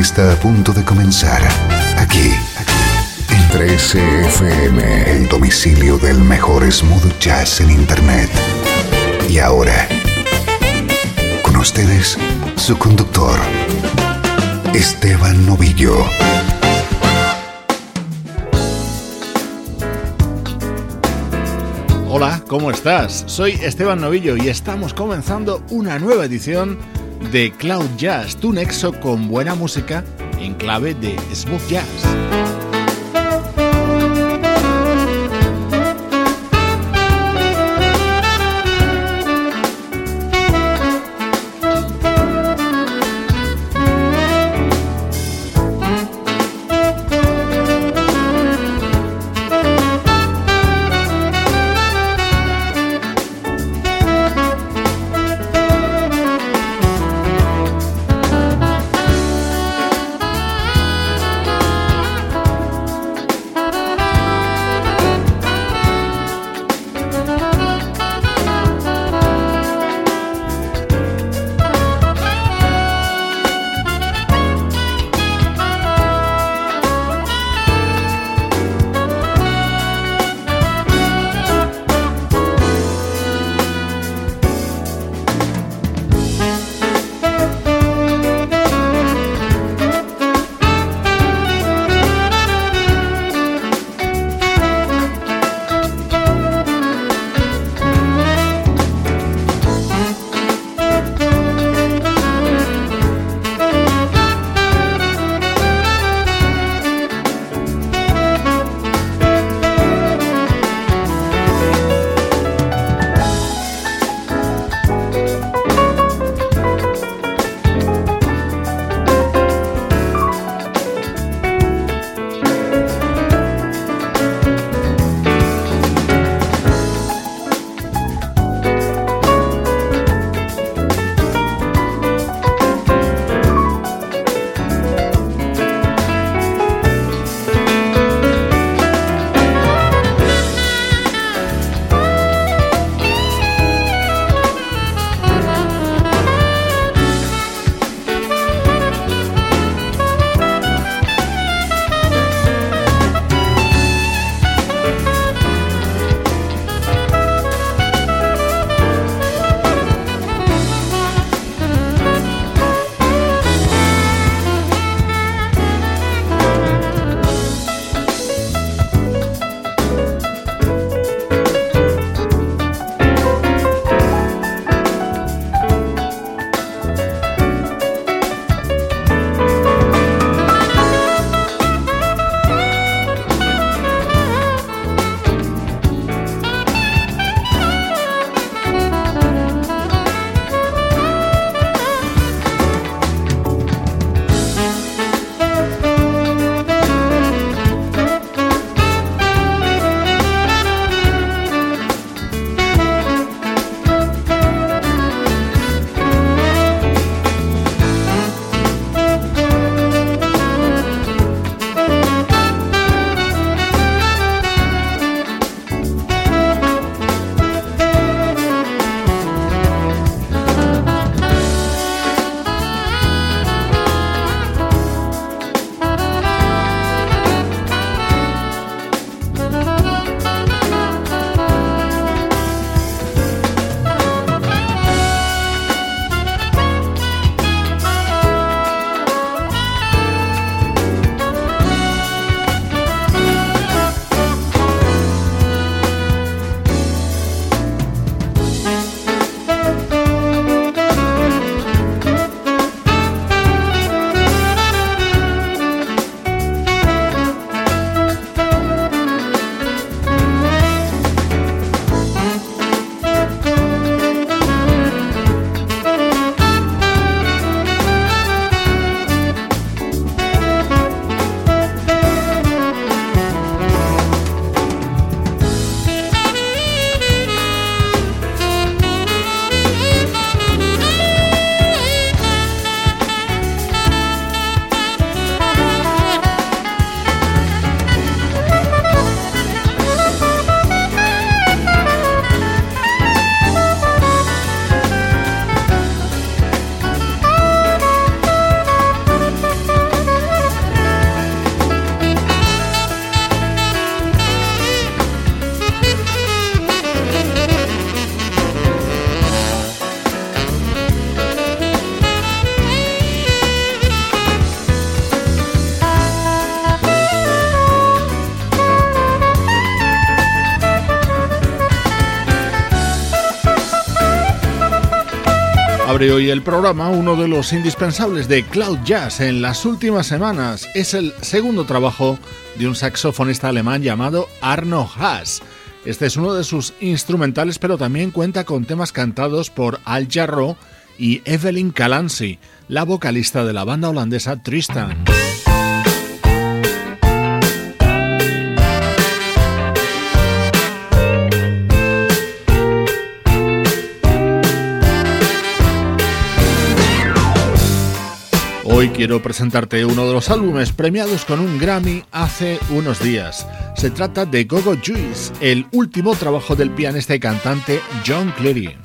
Está a punto de comenzar aquí en 13FM, el domicilio del mejor smooth jazz en Internet. Y ahora, con ustedes, su conductor, Esteban Novillo. Hola, ¿cómo estás? Soy Esteban Novillo y estamos comenzando una nueva edición de Cloud Jazz, tu nexo con buena música en clave de smooth jazz. Abre hoy el programa uno de los indispensables de Cloud Jazz en las últimas semanas. Es el segundo trabajo de un saxofonista alemán llamado Arno Haas. Este es uno de sus instrumentales, pero también cuenta con temas cantados por Al Jarro y Evelyn Calancy, la vocalista de la banda holandesa Tristan. Hoy quiero presentarte uno de los álbumes premiados con un Grammy hace unos días. Se trata de Gogo Juice, el último trabajo del pianista y cantante John Cleary.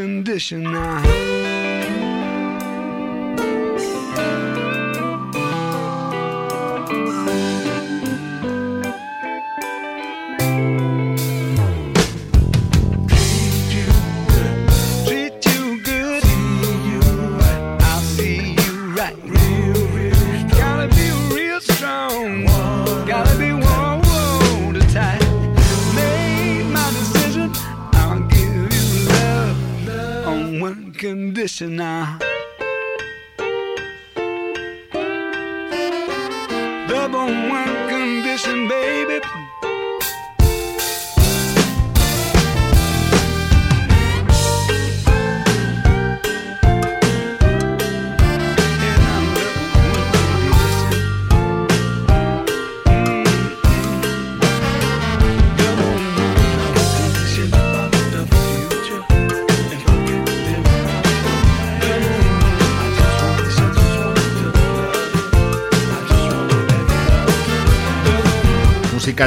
condition now.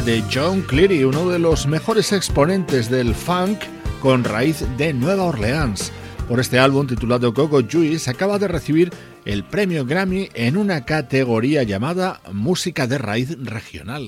De John Cleary, uno de los mejores exponentes del funk con raíz de Nueva Orleans. Por este álbum titulado Gogo Juice acaba de recibir el premio Grammy en una categoría llamada Música de Raíz Regional.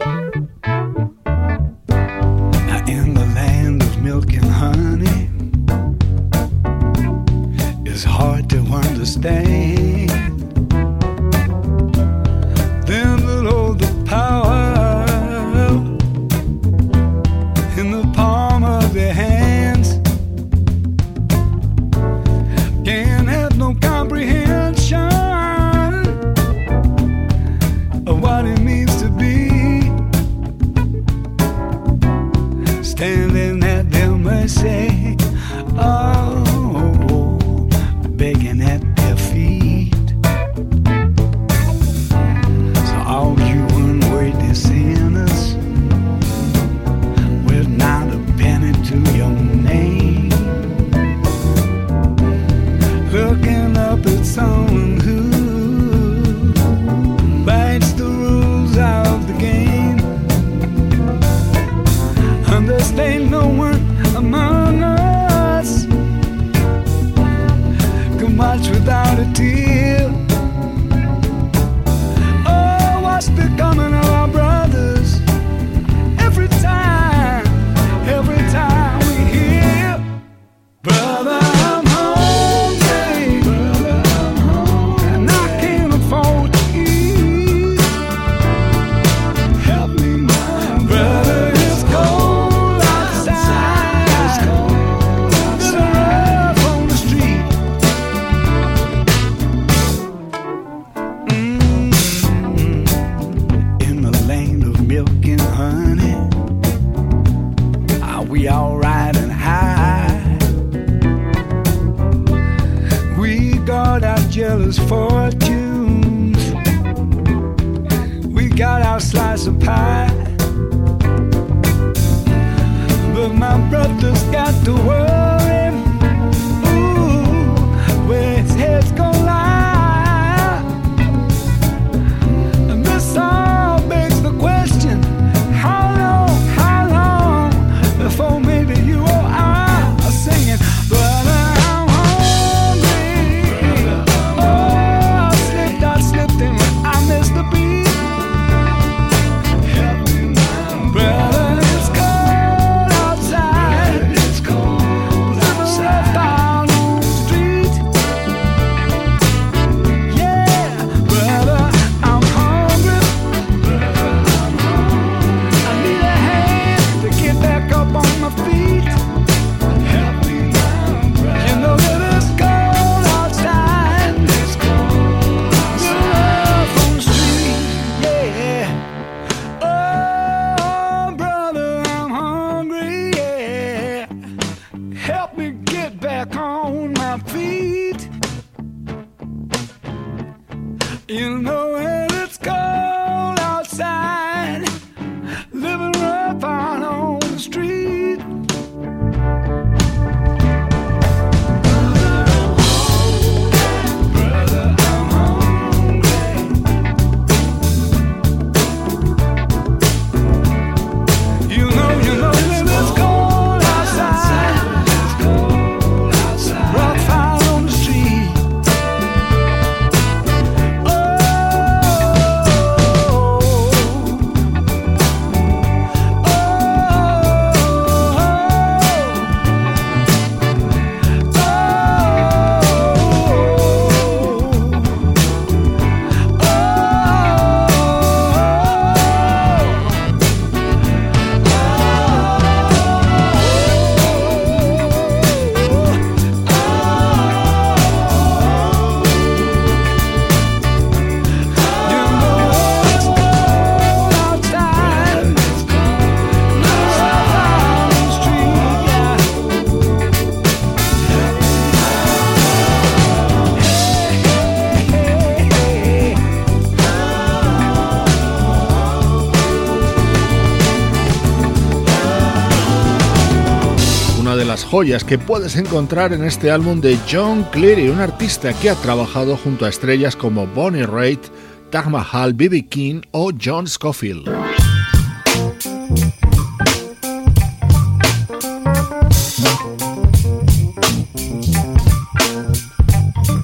joyas que puedes encontrar en este álbum de John Cleary, un artista que ha trabajado junto a estrellas como Bonnie Raitt, Taj Mahal, B.B. King o John Scofield.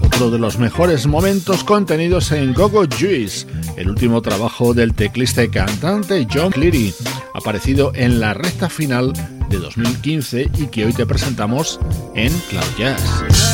Otro de los mejores momentos contenidos en Gogo Juice, el último trabajo del teclista y cantante John Cleary, aparecido en la recta final de 2015 y que hoy te presentamos en Cloud Jazz.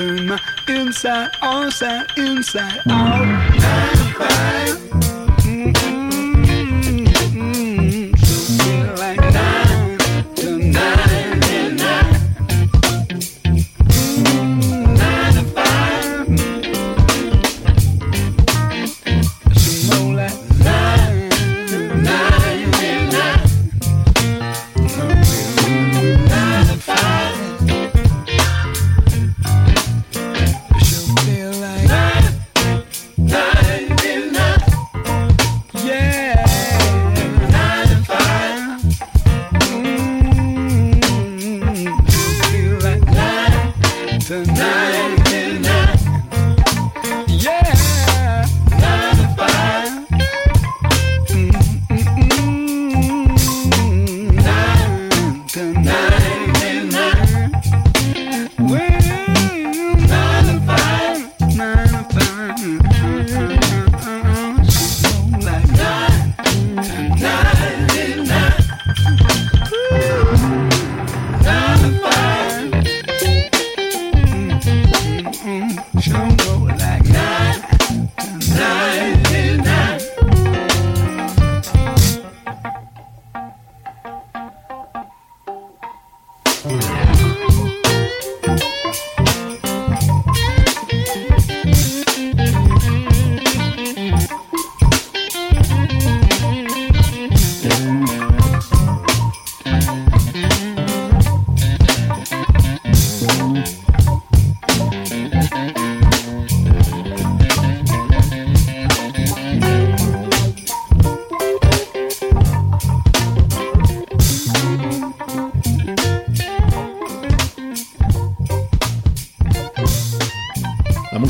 turn my inside, outside, inside out. Bang, bang.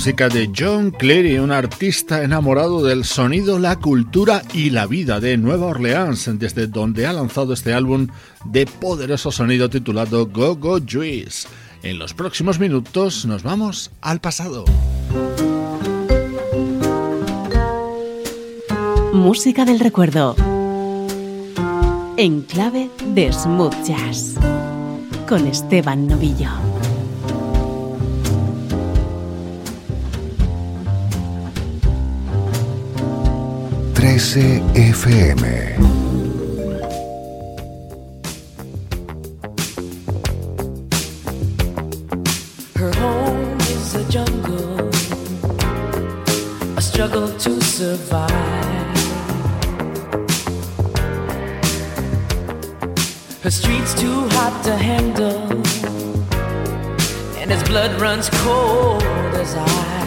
Música de John Cleary, un artista enamorado del sonido, la cultura y la vida de Nueva Orleans, desde donde ha lanzado este álbum de poderoso sonido titulado Go Go Juice. En los próximos minutos nos vamos al pasado. Música del recuerdo. En clave de smooth jazz. Con Esteban Novillo. SFM. Her home is a jungle, a struggle to survive. Her streets too hot to handle, and his blood runs cold as ice.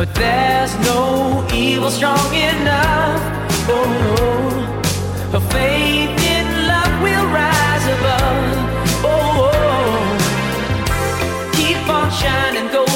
But there's no evil strong enough. Oh no. Her faith in love will rise above. Oh, oh. keep on shining. gold.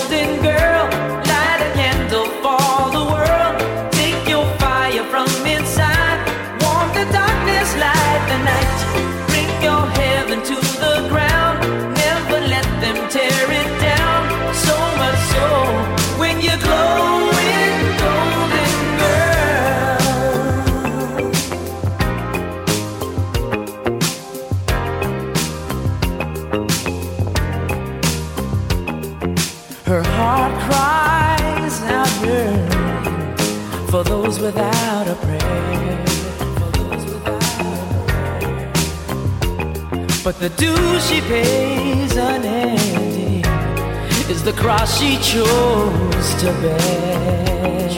The dues she pays unending is the cross she chose to bear.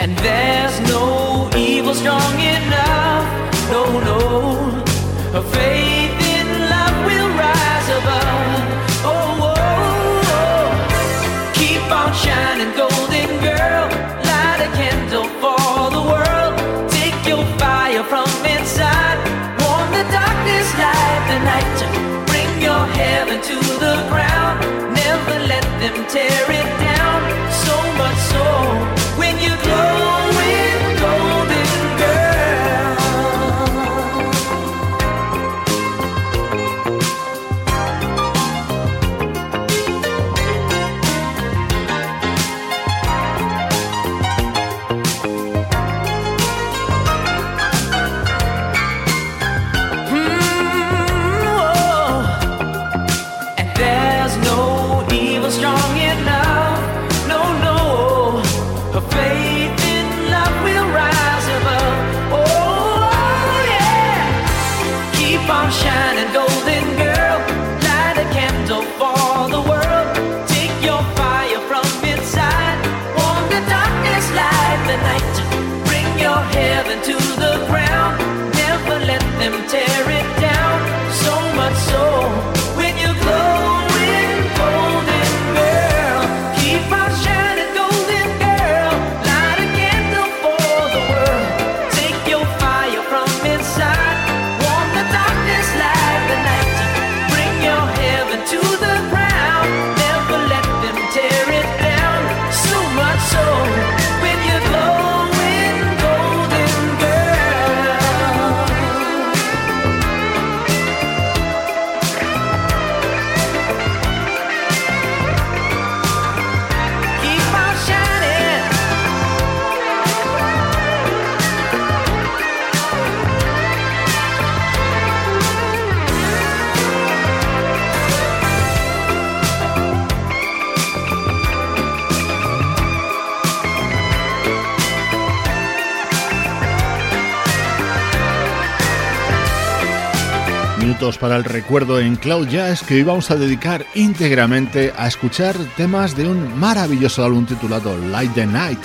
And there's no evil strong tear para el recuerdo en Cloud Jazz que hoy vamos a dedicar íntegramente a escuchar temas de un maravilloso álbum titulado Light the Night,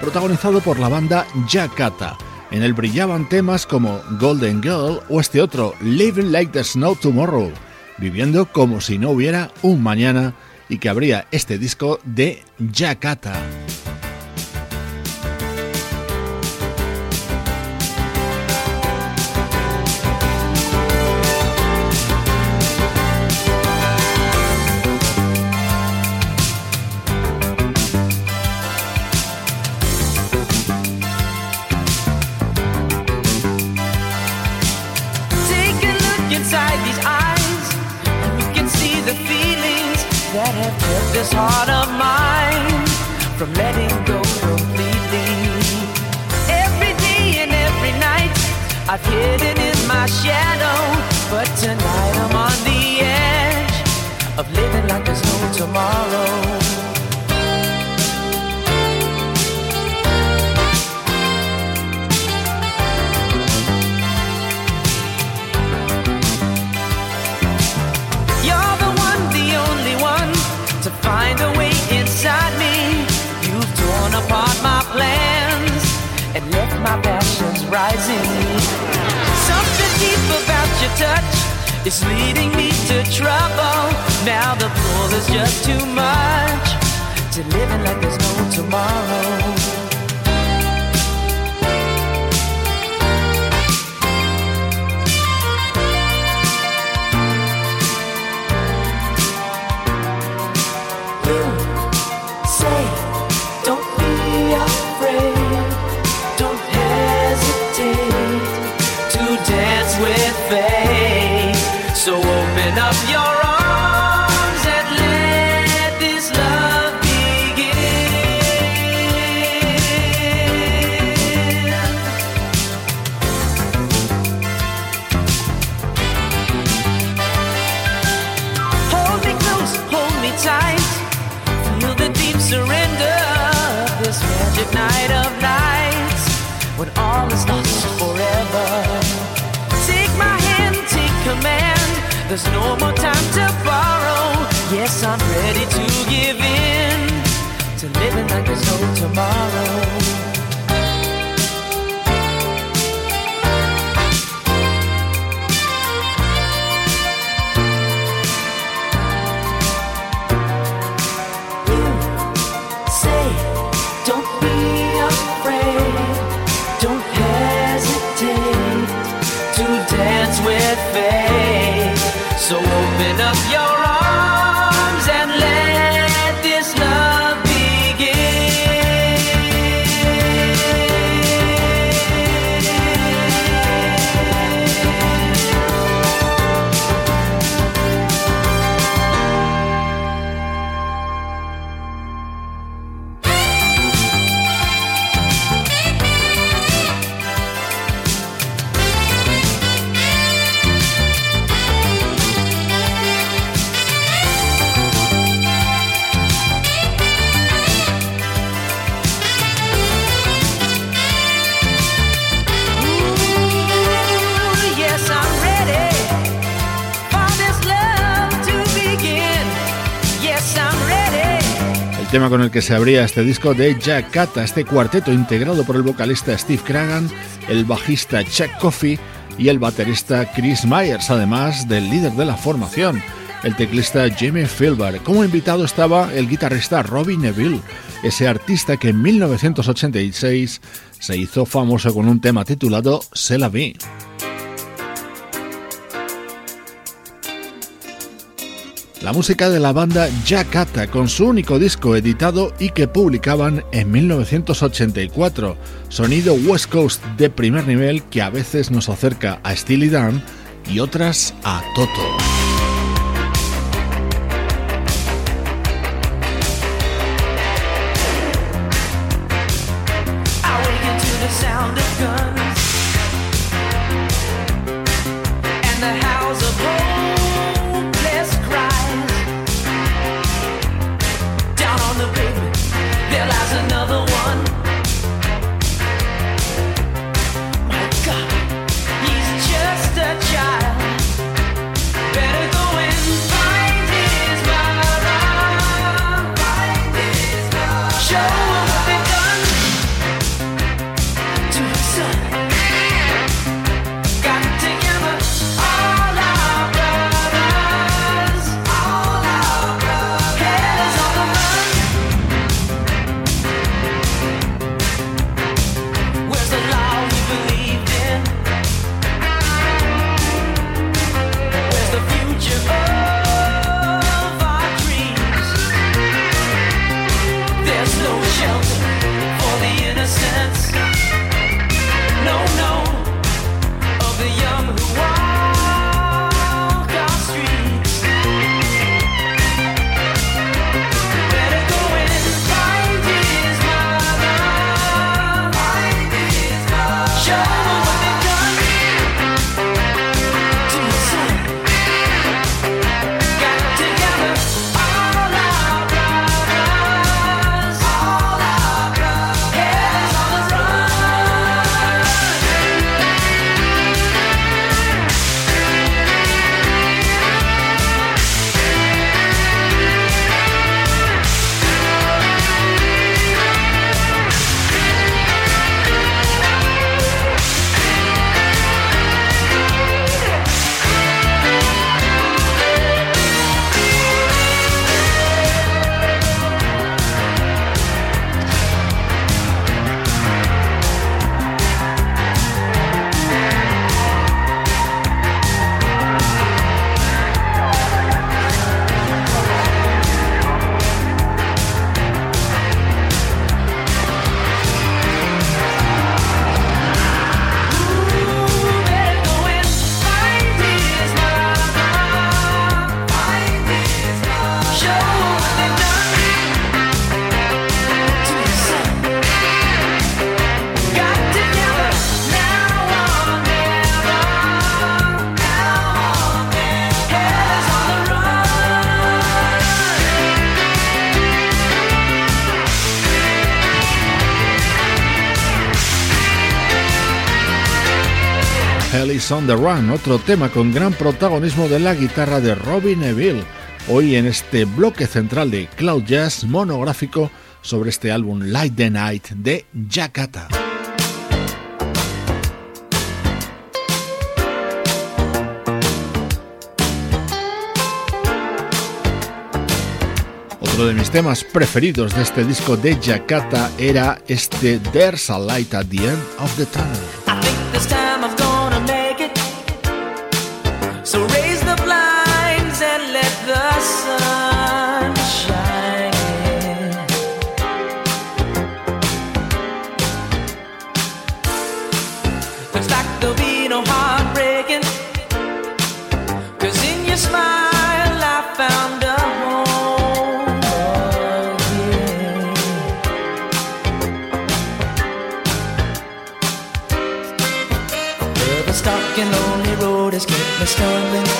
protagonizado por la banda Jakarta. En él brillaban temas como Golden Girl o este otro, Living Like the Snow Tomorrow, viviendo como si no hubiera un mañana y que habría este disco de Jakarta. kept this heart of mine from letting go completely. Every day and every night, I've hidden in my shadow, but tonight I'm on the edge of living like there's no tomorrow. my passion's rising. Something deep about your touch is leading me to trouble. Now the pull is just too much to live living like there's no tomorrow. There's no more time to borrow. Yes, I'm ready to give in to living like there's no tomorrow. Con el que se abría este disco de Jack Cata, este cuarteto integrado por el vocalista Steve Cragan, el bajista Chuck Coffey y el baterista Chris Myers, además del líder de la formación, el teclista Jimmy Filbar. Como invitado estaba el guitarrista Robbie Neville, ese artista que en 1986 se hizo famoso con un tema titulado Se la vi. La música de la banda Jackata con su único disco editado y que publicaban en 1984, sonido West Coast de primer nivel que a veces nos acerca a Steely Dan y otras a Toto. On the Run, otro tema con gran protagonismo de la guitarra de Robbie Neville, hoy en este bloque central de Cloud Jazz monográfico sobre este álbum Light the Night de Jakarta. Otro de mis temas preferidos de este disco de Jakarta era este There's a Light at the End of the Tunnel. stumbling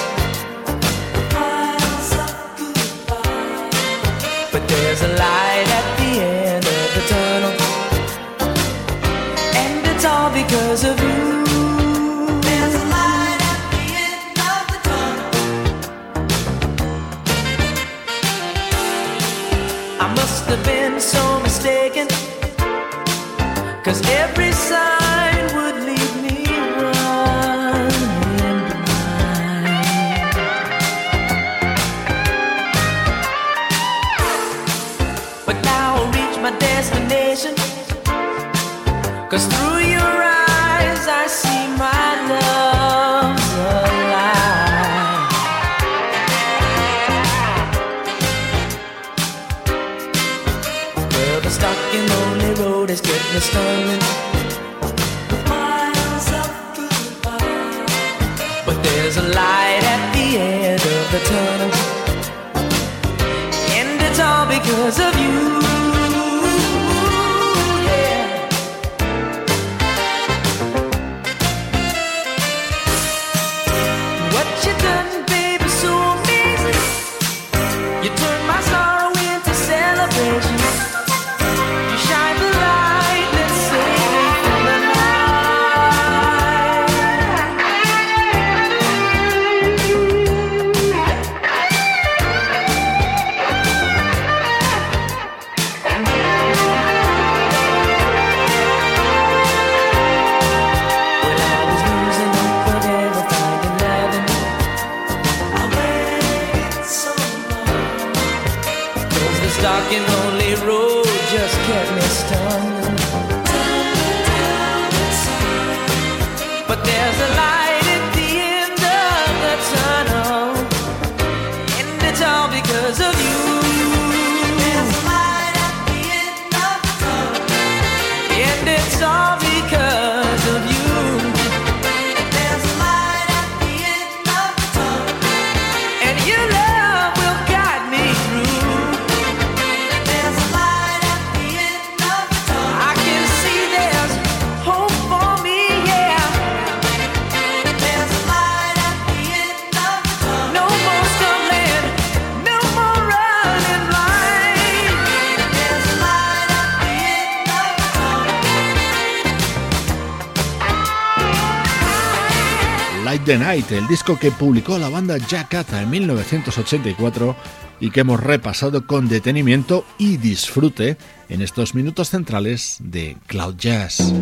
Night, el disco que publicó la banda Jakarta en 1984 y que hemos repasado con detenimiento y disfrute en estos minutos centrales de Cloud Jazz.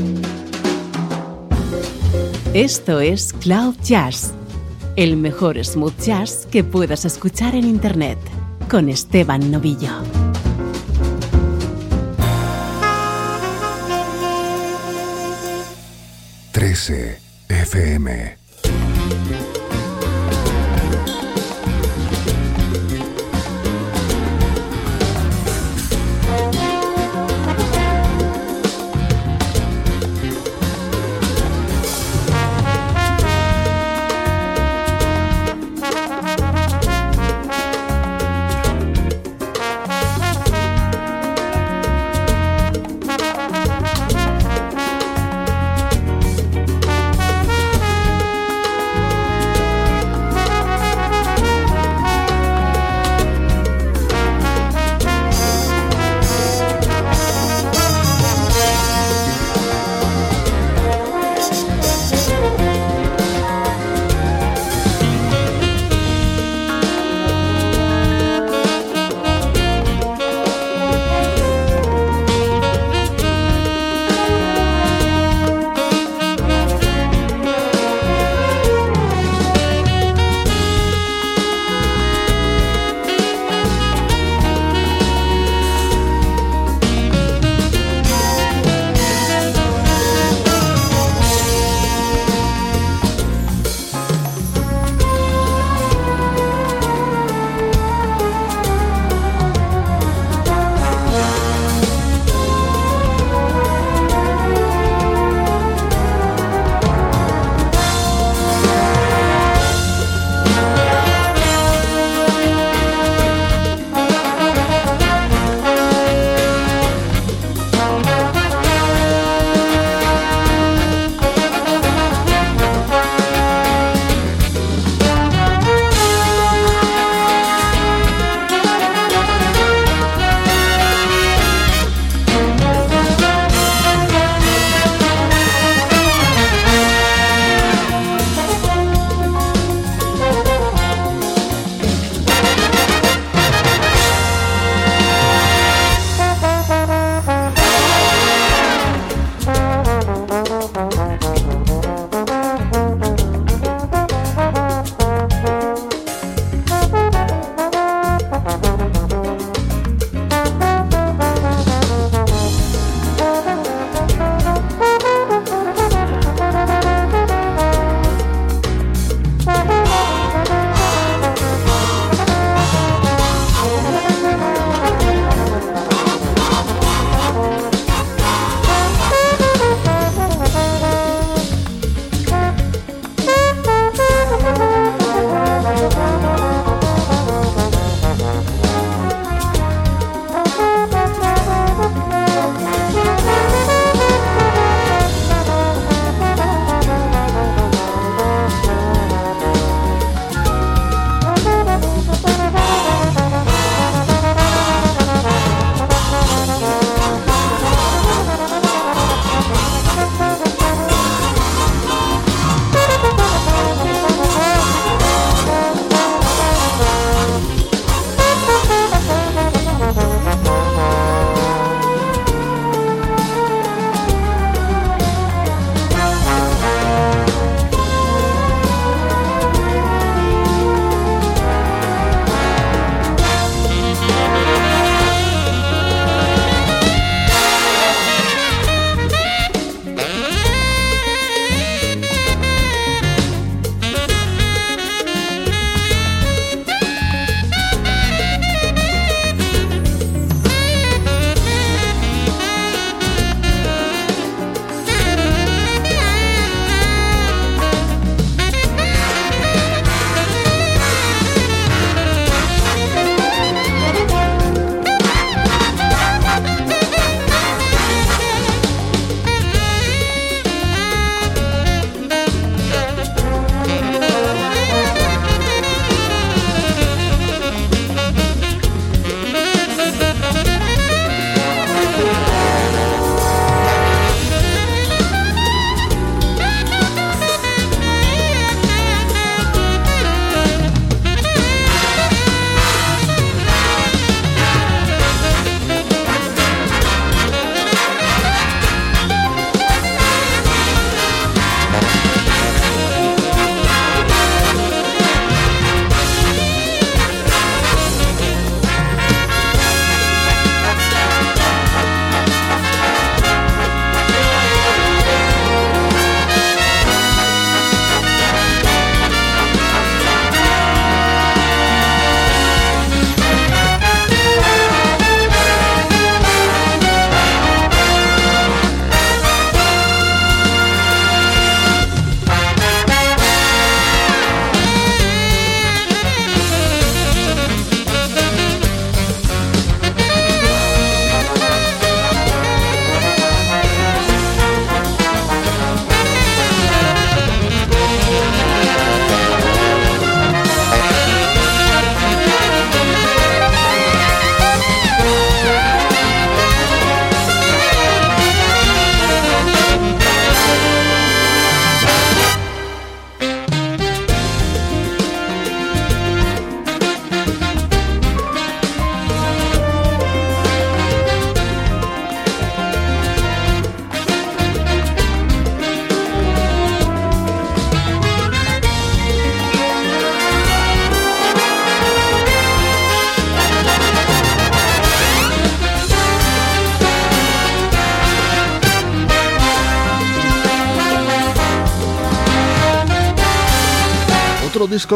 Esto es Cloud Jazz, el mejor smooth jazz que puedas escuchar en Internet, con Esteban Novillo. 13 FM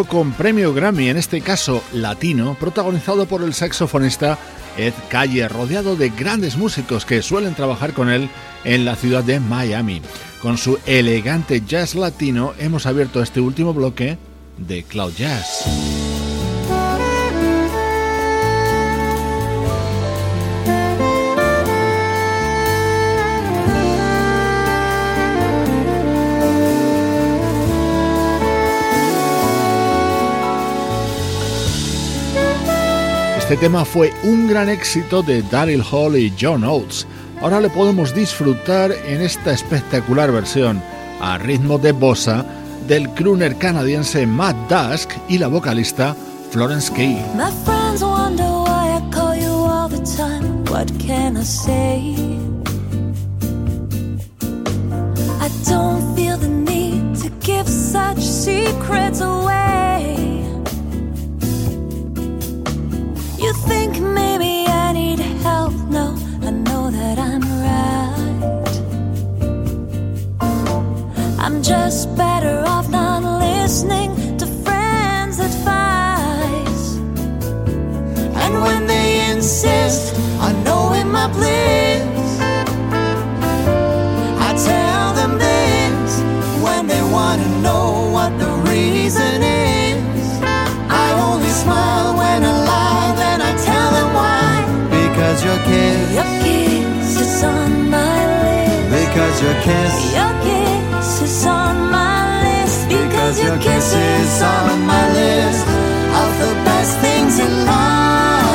con premio Grammy, en este caso latino, protagonizado por el saxofonista Ed Calle, rodeado de grandes músicos que suelen trabajar con él en la ciudad de Miami. Con su elegante jazz latino hemos abierto este último bloque de Cloud Jazz. Este tema fue un gran éxito de Daryl Hall y John Oates. Ahora le podemos disfrutar en esta espectacular versión a ritmo de bossa del crooner canadiense Matt Dusk y la vocalista Florence Key. Just better off not listening to friends' advice. And when they insist on knowing my bliss, I tell them this when they want to know what the reason is. I only smile when I lie, then I tell them why. Because your kiss, Your kiss is on my lips. because your kiss, Your your kiss is on my list of the best things in life.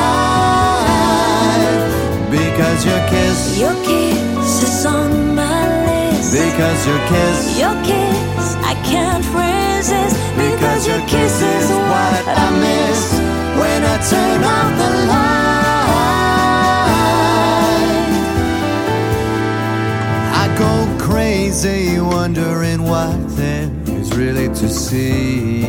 because your kiss, Your kiss is on my list because your kiss, your kiss I can't resist because your kiss is what I miss when I turn off the light. I go crazy wondering is really to see.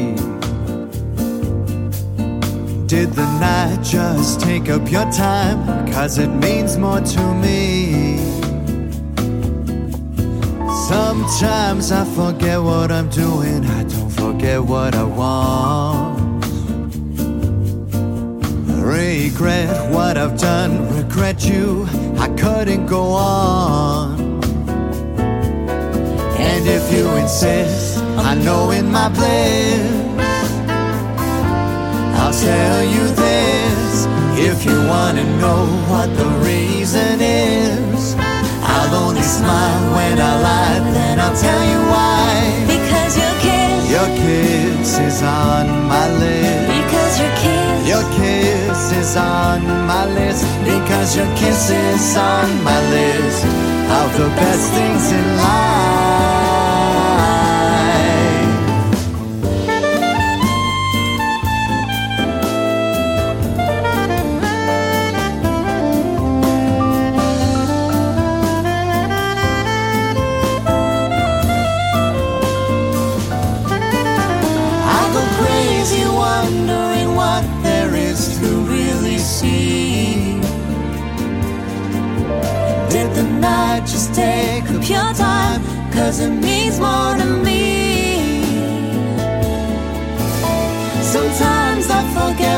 Did the night just take up your time? Cause it means more to me. Sometimes I forget what I'm doing, I don't forget what I want. Regret what I've done, regret you, I couldn't go on. And if you insist on knowing my bliss, I'll tell you this. If you wanna know what the reason is, I'll only smile when I lie, then I'll tell you why. Because your kiss, Your kiss is on my list. because your kiss, Your kiss is on my list because your kiss is on my list of the best things in life. Cause it means more to me. Sometimes I forget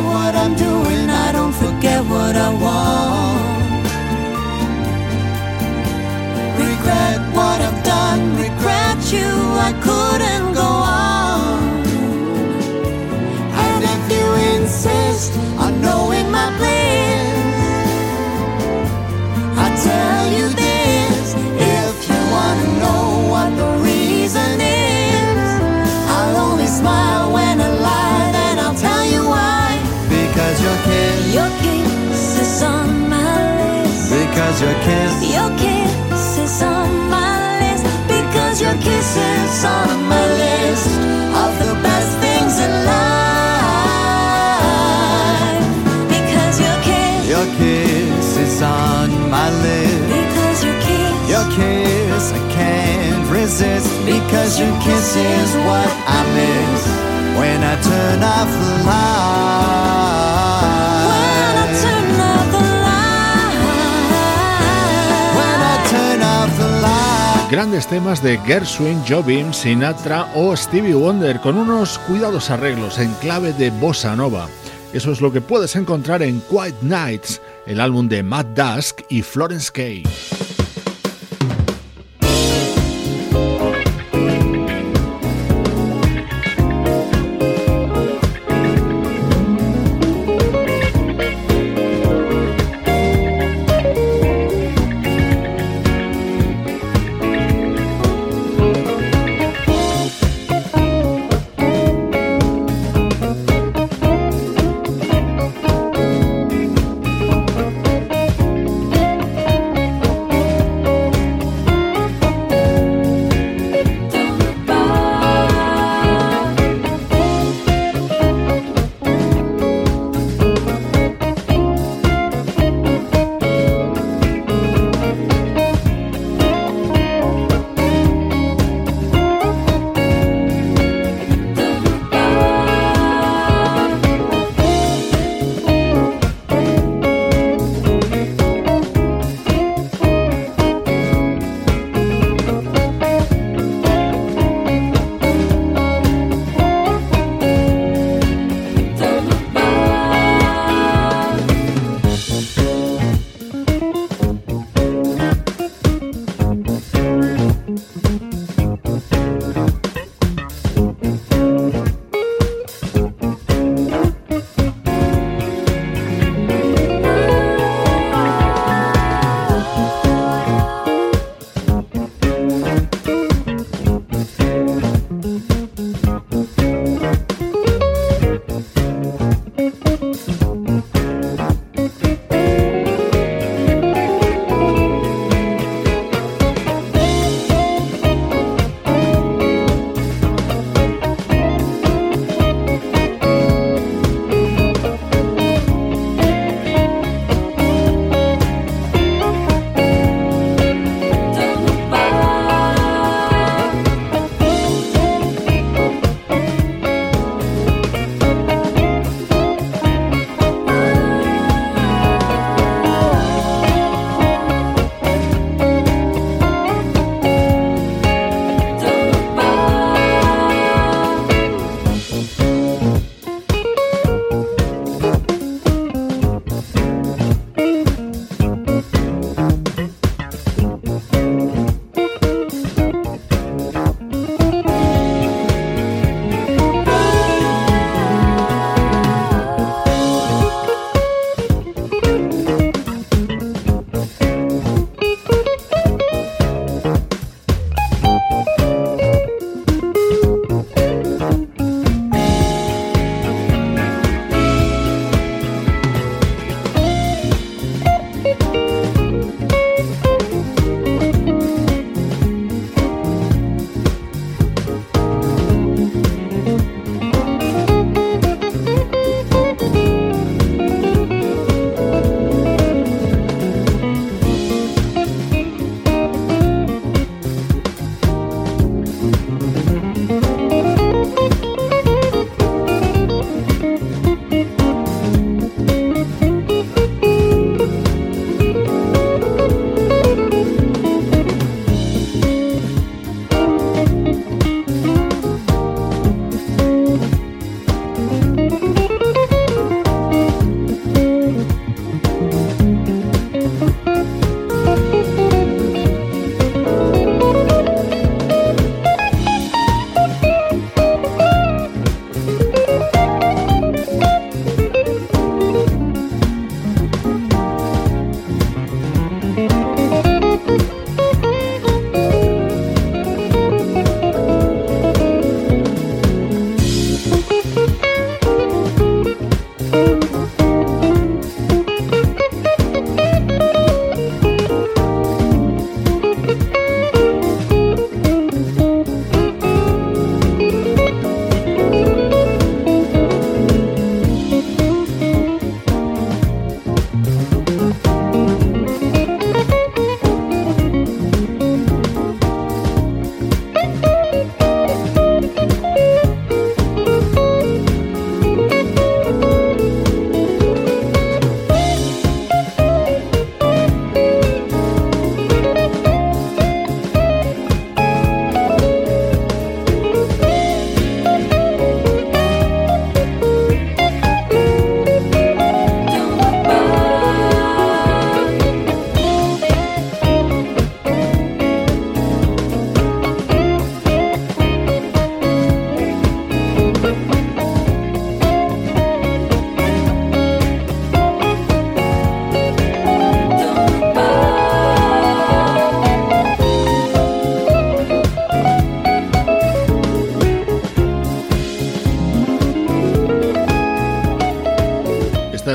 because your kiss, Your kiss is on my list because your kiss is on my list of the best things in life. Because your kiss, your kiss is on my list. because your kiss, Your kiss, I can't resist because your kiss is what I miss when I turn off the light. Grandes temas de Gershwin, Jobim, Sinatra o Stevie Wonder con unos cuidados arreglos en clave de bossa nova. Eso es lo que puedes encontrar en Quiet Nights, el álbum de Matt Dusk y Florence Kay.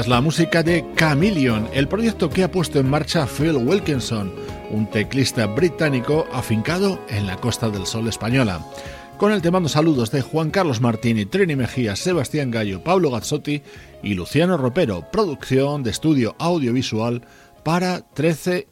La música de Chameleon, el proyecto que ha puesto en marcha Phil Wilkinson, un teclista británico afincado en la Costa del Sol española. Con el te mando saludos de Juan Carlos Martini, Trini Mejía, Sebastián Gallo, Pablo Gazzotti y Luciano Ropero, producción de estudio audiovisual para 13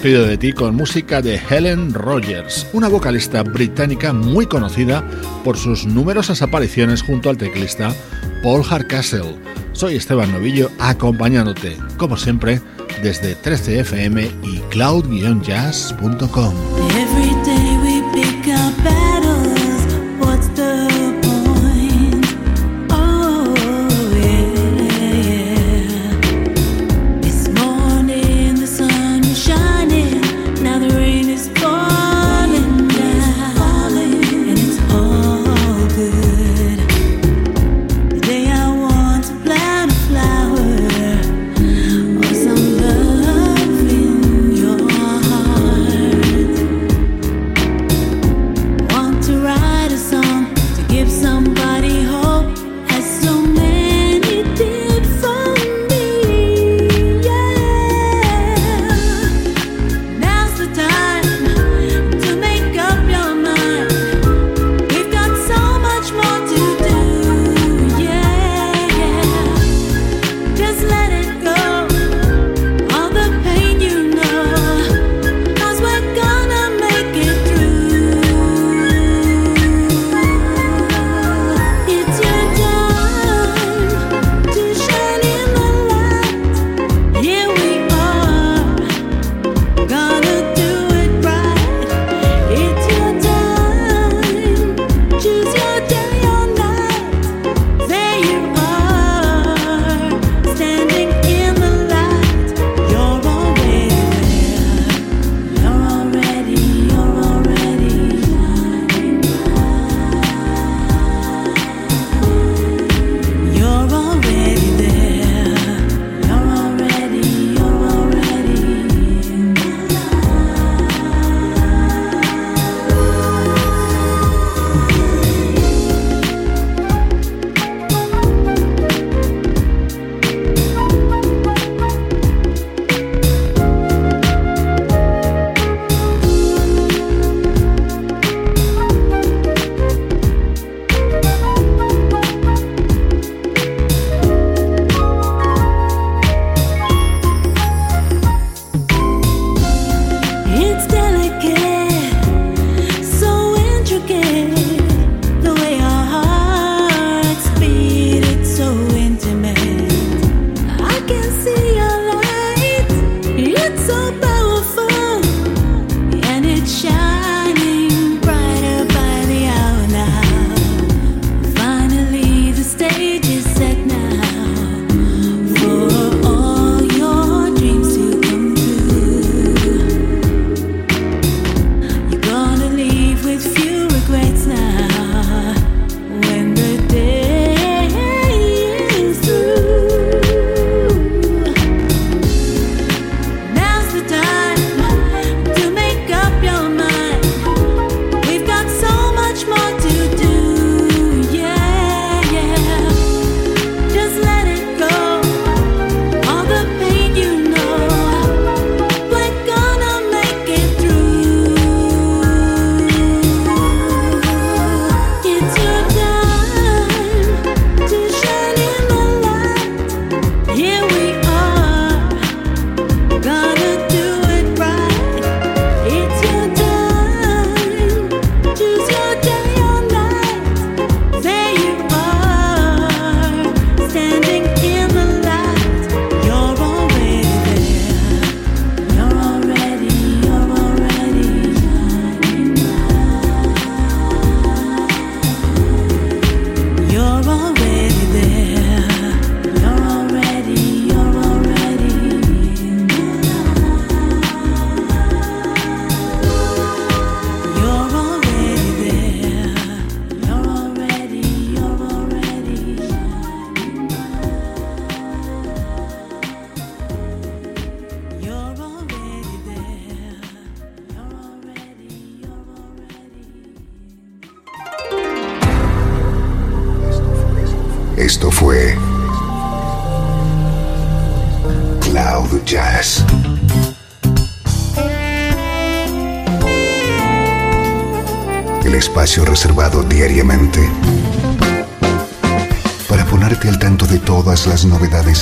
despido de ti con música de Helen Rogers, una vocalista británica muy conocida por sus numerosas apariciones junto al teclista Paul Hardcastle. Soy Esteban Novillo acompañándote, como siempre, desde 13fm y cloud-jazz.com.